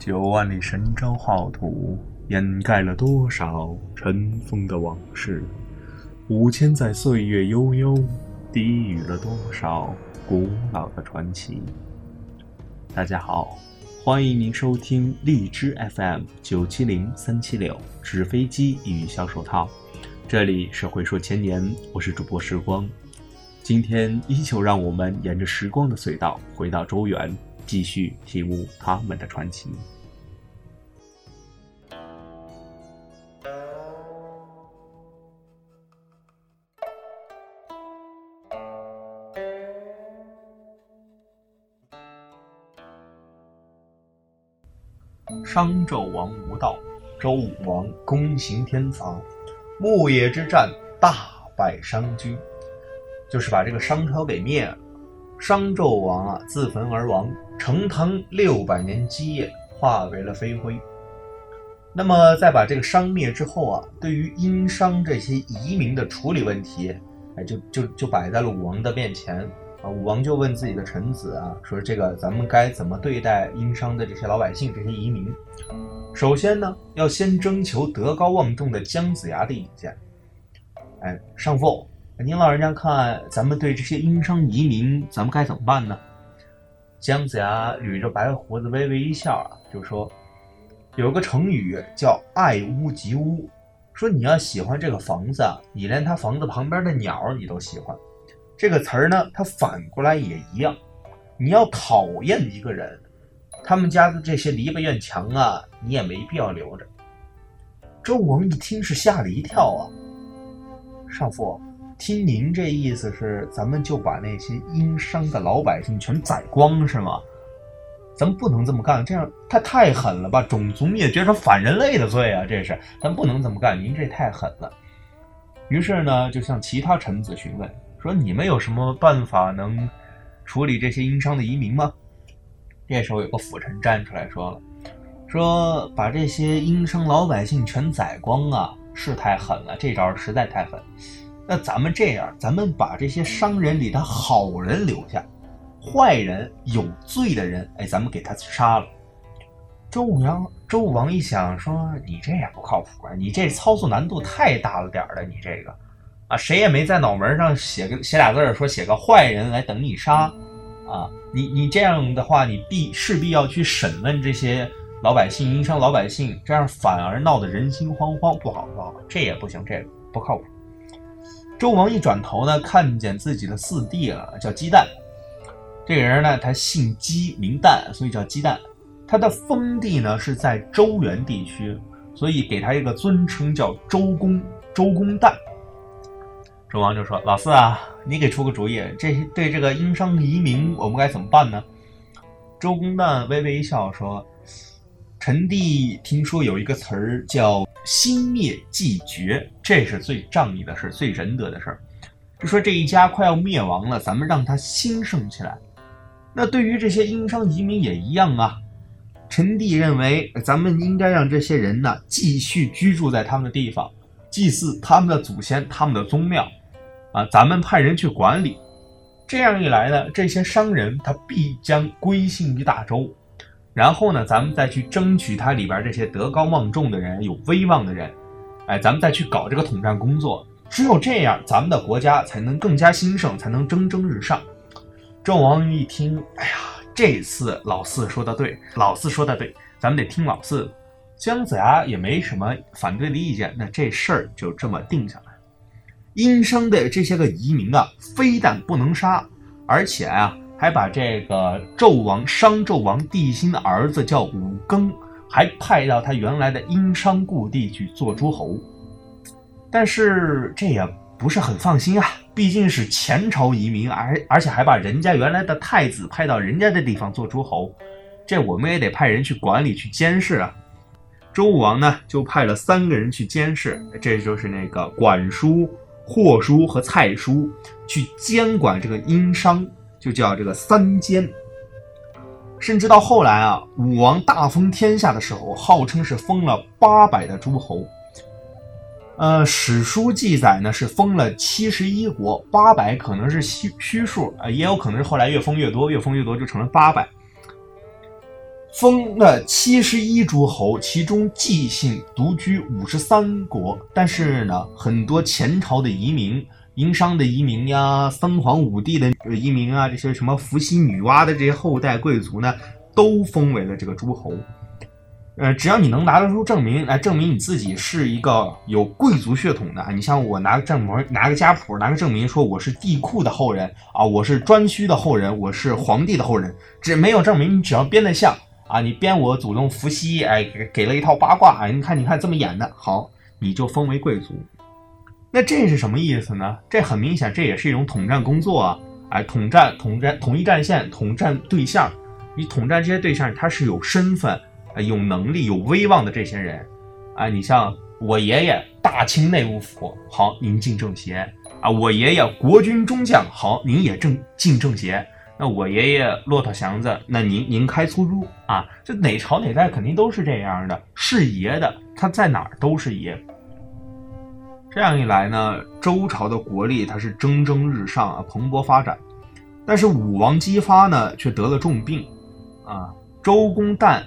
九万里神州浩土，掩盖了多少尘封的往事；五千载岁月悠悠，低语了多少古老的传奇。大家好，欢迎您收听荔枝 FM 九七零三七六纸飞机与小手套，这里是回说千年，我是主播时光。今天依旧让我们沿着时光的隧道回到周原。继续体悟他们的传奇。商纣王无道，周武王攻行天罚，牧野之战大败商军，就是把这个商朝给灭了。商纣王啊，自焚而亡，成唐六百年基业化为了飞灰。那么，在把这个商灭之后啊，对于殷商这些移民的处理问题，哎，就就就摆在了武王的面前啊。武王就问自己的臣子啊，说这个咱们该怎么对待殷商的这些老百姓、这些移民？首先呢，要先征求德高望重的姜子牙的意见。哎，上父。您老人家看，咱们对这些殷商移民，咱们该怎么办呢？姜子牙捋着白胡子，微微一笑啊，就说：“有个成语叫‘爱屋及乌’，说你要喜欢这个房子，你连他房子旁边的鸟你都喜欢。这个词儿呢，它反过来也一样。你要讨厌一个人，他们家的这些篱笆院墙啊，你也没必要留着。”周王一听是吓了一跳啊，上父。听您这意思是，咱们就把那些殷商的老百姓全宰光是吗？咱们不能这么干，这样他太狠了吧？种族灭绝是反人类的罪啊！这是咱不能这么干，您这太狠了。于是呢，就向其他臣子询问说：“你们有什么办法能处理这些殷商的移民吗？”这时候有个辅臣站出来说了：“说把这些殷商老百姓全宰光啊，是太狠了，这招实在太狠。”那咱们这样，咱们把这些商人里的好人留下，坏人有罪的人，哎，咱们给他杀了。周武王，周武王一想说：“你这也不靠谱啊，你这操作难度太大了点儿了，你这个啊，谁也没在脑门上写个写俩字儿，说写个坏人来等你杀啊。你你这样的话，你必势必要去审问这些老百姓，殷商老百姓，这样反而闹得人心惶惶，不好不好，这也不行，这不靠谱。”周王一转头呢，看见自己的四弟了，叫姬旦。这个人呢，他姓姬名旦，所以叫姬旦。他的封地呢是在周原地区，所以给他一个尊称叫周公，周公旦。周王就说：“老四啊，你给出个主意，这对这个殷商移民，我们该怎么办呢？”周公旦微微一笑说：“臣弟听说有一个词儿叫。”心灭即绝，这是最仗义的事儿，最仁德的事儿。就说这一家快要灭亡了，咱们让他兴盛起来。那对于这些殷商移民也一样啊。臣弟认为，咱们应该让这些人呢继续居住在他们的地方，祭祀他们的祖先、他们的宗庙。啊，咱们派人去管理。这样一来呢，这些商人他必将归信于大周。然后呢，咱们再去争取它里边这些德高望重的人、有威望的人，哎，咱们再去搞这个统战工作。只有这样，咱们的国家才能更加兴盛，才能蒸蒸日上。纣王一听，哎呀，这次老四说的对，老四说的对，咱们得听老四。姜子牙也没什么反对的意见，那这事儿就这么定下来。殷商的这些个移民啊，非但不能杀，而且啊。还把这个纣王商纣王帝辛的儿子叫武庚，还派到他原来的殷商故地去做诸侯。但是这也不是很放心啊，毕竟是前朝移民，而而且还把人家原来的太子派到人家的地方做诸侯，这我们也得派人去管理、去监视啊。周武王呢，就派了三个人去监视，这就是那个管叔、霍叔和蔡叔，去监管这个殷商。就叫这个三监，甚至到后来啊，武王大封天下的时候，号称是封了八百的诸侯。呃，史书记载呢是封了七十一国，八百可能是虚虚数啊，也有可能是后来越封越多，越封越多就成了八百。封了七十一诸侯，其中纪姓独居五十三国。但是呢，很多前朝的移民、殷商的移民呀、三皇五帝的移民啊，这些什么伏羲、女娲的这些后代贵族呢，都封为了这个诸侯。呃，只要你能拿得出证明来证明你自己是一个有贵族血统的，你像我拿个证模，拿个家谱，拿个证明说我是帝喾的后人啊，我是颛顼的后人，我是皇帝的后人，只没有证明，你只要编得像啊，你编我祖宗伏羲，哎，给给了一套八卦，哎，你看你看这么演的好，你就封为贵族。那这是什么意思呢？这很明显，这也是一种统战工作啊，哎，统战、统战、统一战线、统战对象，你统战这些对象，他是有身份。啊，有能力、有威望的这些人，啊，你像我爷爷大清内务府，好，您进政协啊；我爷爷国军中将，好，您也正进政协。那我爷爷骆驼祥子，那您您开出租啊？这哪朝哪代肯定都是这样的，是爷的，他在哪儿都是爷。这样一来呢，周朝的国力它是蒸蒸日上啊，蓬勃发展。但是武王姬发呢，却得了重病啊，周公旦。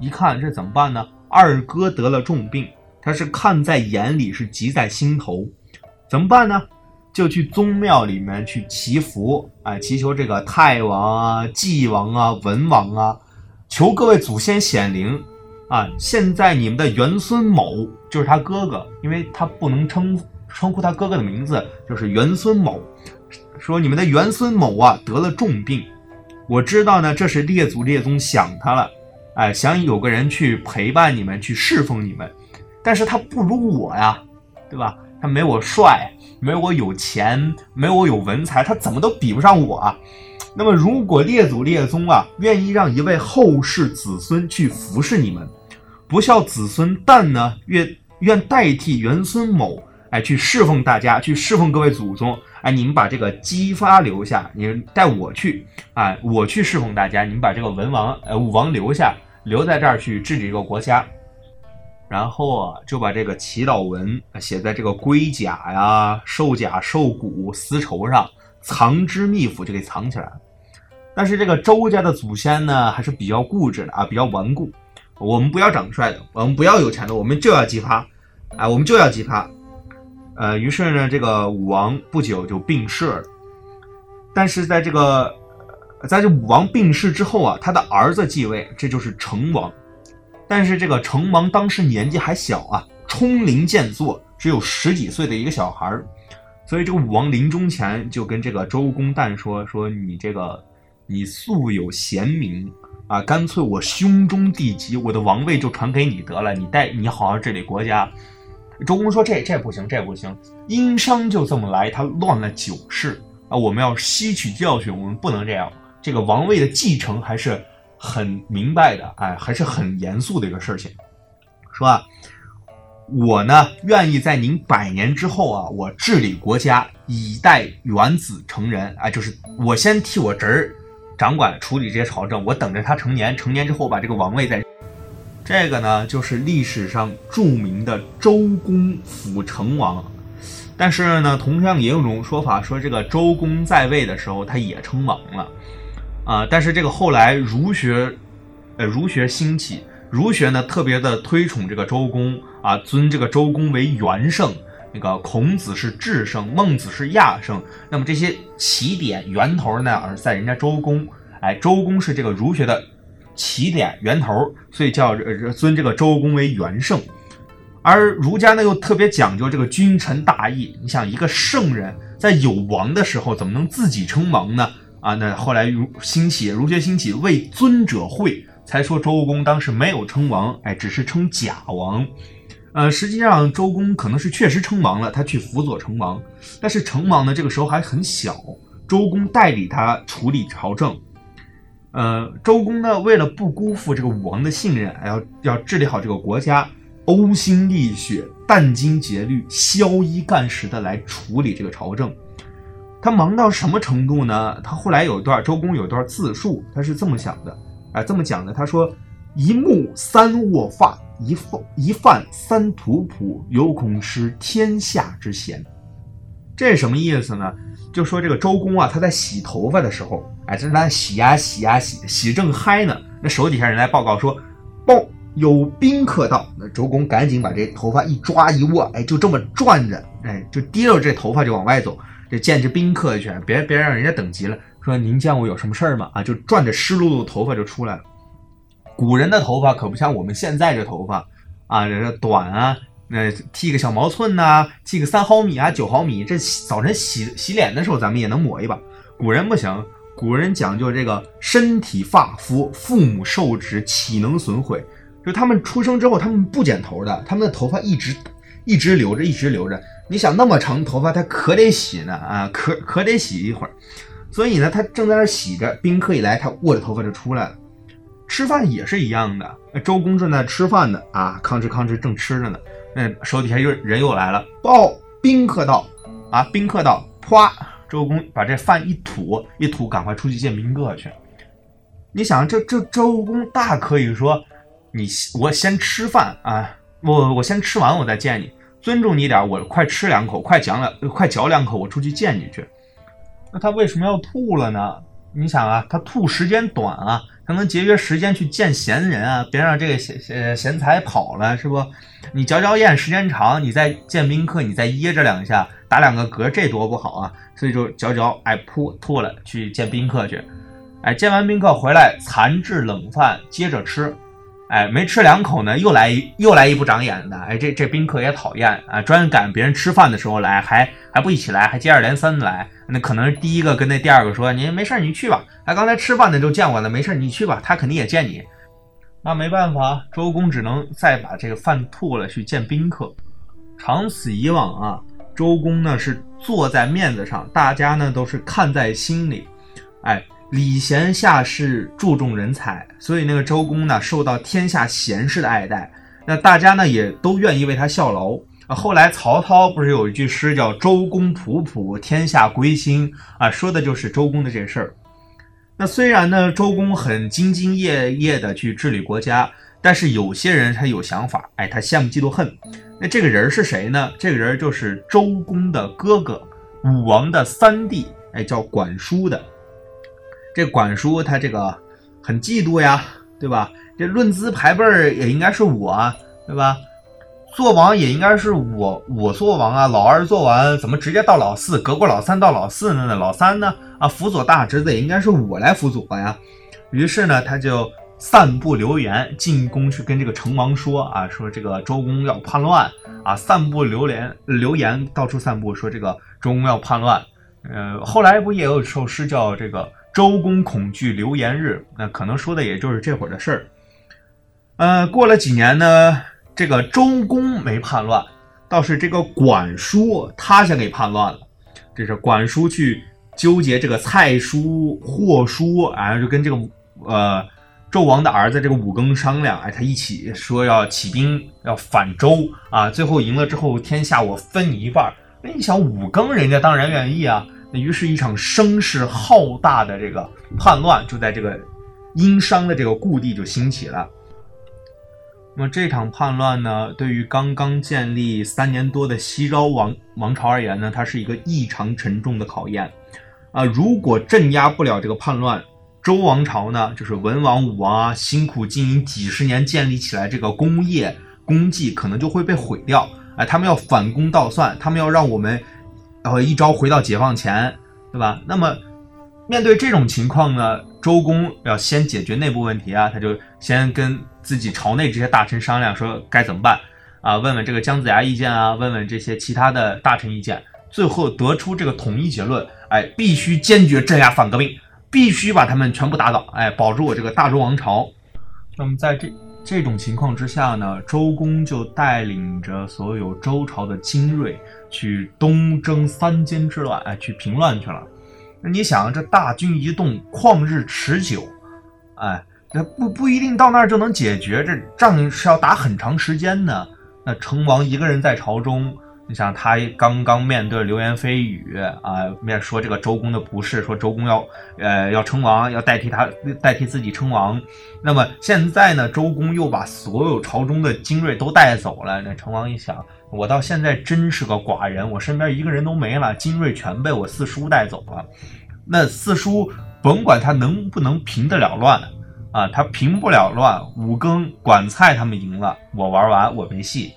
一看这怎么办呢？二哥得了重病，他是看在眼里，是急在心头，怎么办呢？就去宗庙里面去祈福，哎，祈求这个太王啊、纪王啊、文王啊，求各位祖先显灵啊！现在你们的元孙某就是他哥哥，因为他不能称称呼他哥哥的名字，就是元孙某。说你们的元孙某啊得了重病，我知道呢，这是列祖列宗想他了。哎，想有个人去陪伴你们，去侍奉你们，但是他不如我呀，对吧？他没我帅，没我有钱，没我有文采，他怎么都比不上我啊。那么，如果列祖列宗啊愿意让一位后世子孙去服侍你们，不孝子孙旦呢愿愿代替元孙某，哎，去侍奉大家，去侍奉各位祖宗。哎，你们把这个姬发留下，你带我去，哎，我去侍奉大家。你们把这个文王，呃，武王留下。留在这儿去治理一个国家，然后啊，就把这个祈祷文写在这个龟甲呀、兽甲、兽骨、丝绸上，藏之秘府就给藏起来了。但是这个周家的祖先呢，还是比较固执的啊，比较顽固。我们不要长得帅的，我们不要有钱的，我们就要姬发，啊，我们就要姬发。呃，于是呢，这个武王不久就病逝了。但是在这个。在这武王病逝之后啊，他的儿子继位，这就是成王。但是这个成王当时年纪还小啊，冲龄健作，只有十几岁的一个小孩儿。所以这个武王临终前就跟这个周公旦说：“说你这个你素有贤名啊，干脆我兄终弟及，我的王位就传给你得了，你带你好好治理国家。”周公说：“这这不行，这不行，殷商就这么来，他乱了九世啊，我们要吸取教训，我们不能这样。”这个王位的继承还是很明白的，哎，还是很严肃的一个事情。说啊，我呢愿意在您百年之后啊，我治理国家，以待元子成人，哎，就是我先替我侄儿掌管处理这些朝政，我等着他成年，成年之后把这个王位再。这个呢，就是历史上著名的周公辅成王。但是呢，同样也有种说法说，这个周公在位的时候，他也称王了。啊，但是这个后来儒学，呃，儒学兴起，儒学呢特别的推崇这个周公啊，尊这个周公为元圣。那个孔子是至圣，孟子是亚圣。那么这些起点源头呢，而在人家周公。哎，周公是这个儒学的起点源头，所以叫呃尊这个周公为元圣。而儒家呢又特别讲究这个君臣大义。你想，一个圣人在有王的时候，怎么能自己称王呢？啊，那后来儒兴起，儒学兴起，为尊者讳，才说周公当时没有称王，哎，只是称假王。呃，实际上周公可能是确实称王了，他去辅佐成王，但是成王呢，这个时候还很小，周公代理他处理朝政。呃，周公呢，为了不辜负这个武王的信任，还要要治理好这个国家，呕心沥血、殚精竭虑、宵衣干食的来处理这个朝政。他忙到什么程度呢？他后来有一段周公有一段自述，他是这么想的，啊，这么讲的。他说：“一木三卧发，一饭一饭三图谱，有恐失天下之贤。”这是什么意思呢？就说这个周公啊，他在洗头发的时候，哎，正在洗呀洗呀洗，洗正嗨呢，那手底下人来报告说，报有宾客到。那周公赶紧把这头发一抓一握，哎，就这么转着，哎，就提着这头发就往外走，这见这宾客去，别别让人家等急了。说您见我有什么事儿吗？啊，就转着湿漉漉的头发就出来了。古人的头发可不像我们现在这头发啊，这短啊，那剃个小毛寸呐，剃个三毫米啊，九毫米，这早晨洗洗脸的时候咱们也能抹一把。古人不行，古人讲究这个身体发肤，父母受之，岂能损毁？就他们出生之后，他们不剪头的，他们的头发一直一直留着，一直留着。你想那么长头发，他可得洗呢啊，可可得洗一会儿。所以呢，他正在那洗着，宾客一来，他握着头发就出来了。吃饭也是一样的，周公正在吃饭呢，啊，吭哧吭哧正吃着呢，那手底下又人又来了，报宾客到，啊，宾客到，啪，周公把这饭一吐，一吐，赶快出去见宾客去。你想，这这周公大可以说，你我先吃饭啊，我我先吃完我再见你，尊重你点，我快吃两口，快嚼两快嚼两口，我出去见你去。那他为什么要吐了呢？你想啊，他吐时间短啊，他能节约时间去见贤人啊，别让这个贤贤贤才跑了，是不？你嚼嚼咽时间长，你再见宾客，你再噎着两下，打两个嗝，这多不好啊！所以就嚼嚼，哎，噗，吐了，去见宾客去。哎，见完宾客回来，残置冷饭，接着吃。哎，没吃两口呢，又来又来一不长眼的。哎，这这宾客也讨厌啊，专赶别人吃饭的时候来，还还不一起来，还接二连三的来。那可能第一个跟那第二个说：“你没事你去吧。”他刚才吃饭的都见我了，没事你去吧。他肯定也见你。那没办法，周公只能再把这个饭吐了去见宾客。长此以往啊，周公呢是坐在面子上，大家呢都是看在心里。哎。礼贤下士，注重人才，所以那个周公呢，受到天下贤士的爱戴，那大家呢也都愿意为他效劳啊。后来曹操不是有一句诗叫“周公吐哺，天下归心”啊，说的就是周公的这事儿。那虽然呢，周公很兢兢业业的去治理国家，但是有些人他有想法，哎，他羡慕嫉妒恨。那这个人是谁呢？这个人就是周公的哥哥，武王的三弟，哎，叫管叔的。这管叔他这个很嫉妒呀，对吧？这论资排辈儿也应该是我，啊对吧？做王也应该是我，我做王啊。老二做完，怎么直接到老四？隔过老三到老四呢？老三呢？啊，辅佐大侄子也应该是我来辅佐呀。于是呢，他就散布流言，进宫去跟这个成王说啊，说这个周公要叛乱啊，散布流言，流言到处散布，说这个周公要叛乱。呃，后来不也有首诗叫这个？周公恐惧流言日，那可能说的也就是这会儿的事儿。呃，过了几年呢，这个周公没叛乱，倒是这个管叔他先给叛乱了。这是管叔去纠结这个蔡叔、霍叔，啊，就跟这个呃纣王的儿子这个武庚商量，哎，他一起说要起兵要反周啊。最后赢了之后，天下我分你一半。那你想武庚人家当然愿意啊。那于是，一场声势浩大的这个叛乱就在这个殷商的这个故地就兴起了。那么这场叛乱呢，对于刚刚建立三年多的西周王王朝而言呢，它是一个异常沉重的考验。啊，如果镇压不了这个叛乱，周王朝呢，就是文王、武王啊，辛苦经营几十年建立起来这个功业功绩，可能就会被毁掉。哎，他们要反攻倒算，他们要让我们。然后一朝回到解放前，对吧？那么面对这种情况呢，周公要先解决内部问题啊，他就先跟自己朝内这些大臣商量，说该怎么办啊？问问这个姜子牙意见啊，问问这些其他的大臣意见，最后得出这个统一结论：哎，必须坚决镇压反革命，必须把他们全部打倒，哎，保住我这个大周王朝。那么在这。这种情况之下呢，周公就带领着所有周朝的精锐去东征三监之乱，哎，去平乱去了。那你想，这大军一动，旷日持久，哎，那不不一定到那儿就能解决，这仗是要打很长时间的。那成王一个人在朝中。你想他刚刚面对流言蜚语啊，面说这个周公的不是，说周公要呃要称王，要代替他代替自己称王。那么现在呢，周公又把所有朝中的精锐都带走了。那成王一想，我到现在真是个寡人，我身边一个人都没了，精锐全被我四叔带走了。那四叔甭管他能不能平得了乱，啊，他平不了乱，五更管蔡他们赢了，我玩完我没戏。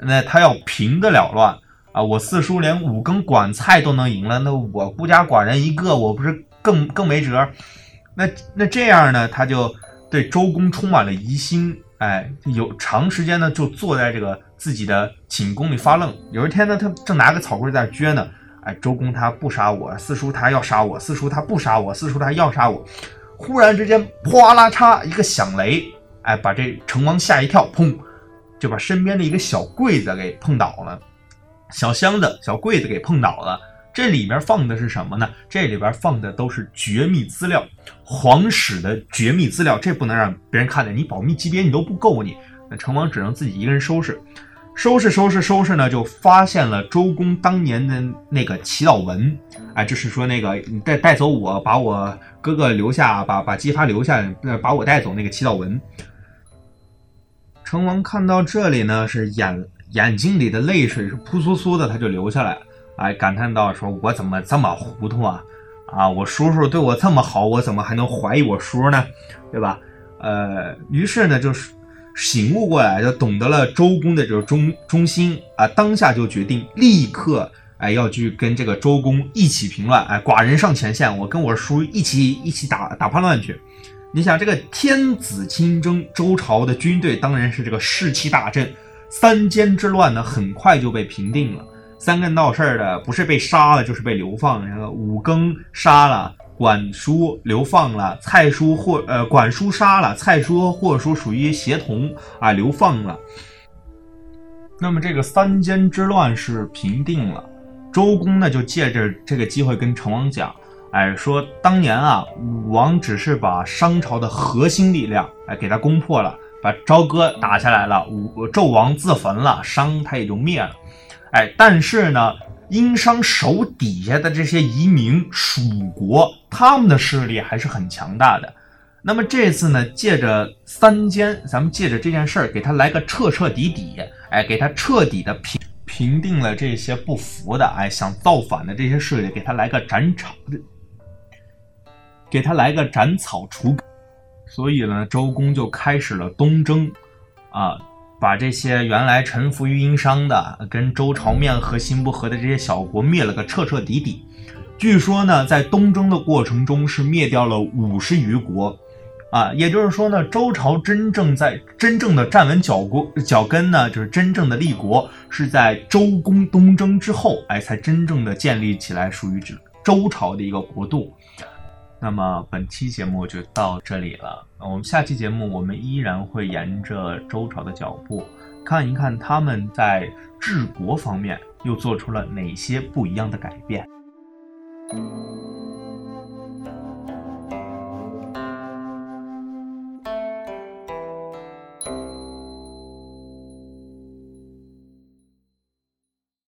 那他要平得了乱啊，我四叔连五更管菜都能赢了，那我孤家寡人一个，我不是更更没辙？那那这样呢，他就对周公充满了疑心，哎，有长时间呢就坐在这个自己的寝宫里发愣。有一天呢，他正拿个草棍在撅呢，哎，周公他不杀我，四叔他要杀我，四叔他不杀我，四叔他要杀我。忽然之间，哗啦嚓一个响雷，哎，把这成王吓一跳，砰，就把身边的一个小柜子给碰倒了，小箱子、小柜子给碰倒了。这里面放的是什么呢？这里边放的都是绝密资料，皇室的绝密资料，这不能让别人看见，你保密级别你都不够，你那成王只能自己一个人收拾。收拾收拾收拾呢，就发现了周公当年的那个祈祷文，哎，就是说那个你带带走我，把我哥哥留下，把把姬发留下，把我带走那个祈祷文。成王看到这里呢，是眼眼睛里的泪水是扑簌簌的，他就流下来，哎，感叹道：“说我怎么这么糊涂啊？啊，我叔叔对我这么好，我怎么还能怀疑我叔呢？对吧？呃，于是呢，就是。”醒悟过来，就懂得了周公的这个忠忠心啊，当下就决定立刻哎要去跟这个周公一起平乱，哎，寡人上前线，我跟我叔一起一起打打叛乱去。你想这个天子亲征，周朝的军队当然是这个士气大振，三监之乱呢很快就被平定了，三个闹事儿的不是被杀了就是被流放，然后五更杀了。管叔流放了，蔡叔或呃管叔杀了，蔡叔或叔属于协同啊流放了。那么这个三监之乱是平定了，周公呢就借着这个机会跟成王讲，哎说当年啊武王只是把商朝的核心力量哎给他攻破了，把朝歌打下来了，武纣王自焚了，商他也就灭了，哎但是呢。殷商手底下的这些移民蜀国，他们的势力还是很强大的。那么这次呢，借着三监，咱们借着这件事儿，给他来个彻彻底底，哎，给他彻底的平平定了这些不服的，哎，想造反的这些势力，给他来个斩草，给他来个斩草除根。所以呢，周公就开始了东征，啊。把这些原来臣服于殷商的、跟周朝面和心不和的这些小国灭了个彻彻底底。据说呢，在东征的过程中是灭掉了五十余国，啊，也就是说呢，周朝真正在真正的站稳脚国脚跟呢，就是真正的立国是在周公东征之后，哎，才真正的建立起来属于周朝的一个国度。那么本期节目就到这里了。我们下期节目，我们依然会沿着周朝的脚步，看一看他们在治国方面又做出了哪些不一样的改变。